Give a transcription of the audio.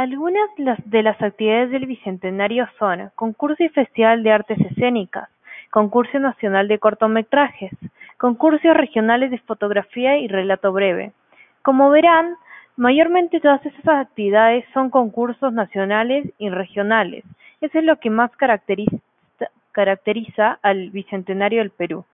Algunas de las actividades del Bicentenario son Concurso y Festival de Artes Escénicas, Concurso Nacional de Cortometrajes, Concursos Regionales de Fotografía y Relato Breve. Como verán, mayormente todas esas actividades son concursos nacionales y regionales. Eso es lo que más caracteriza, caracteriza al Bicentenario del Perú.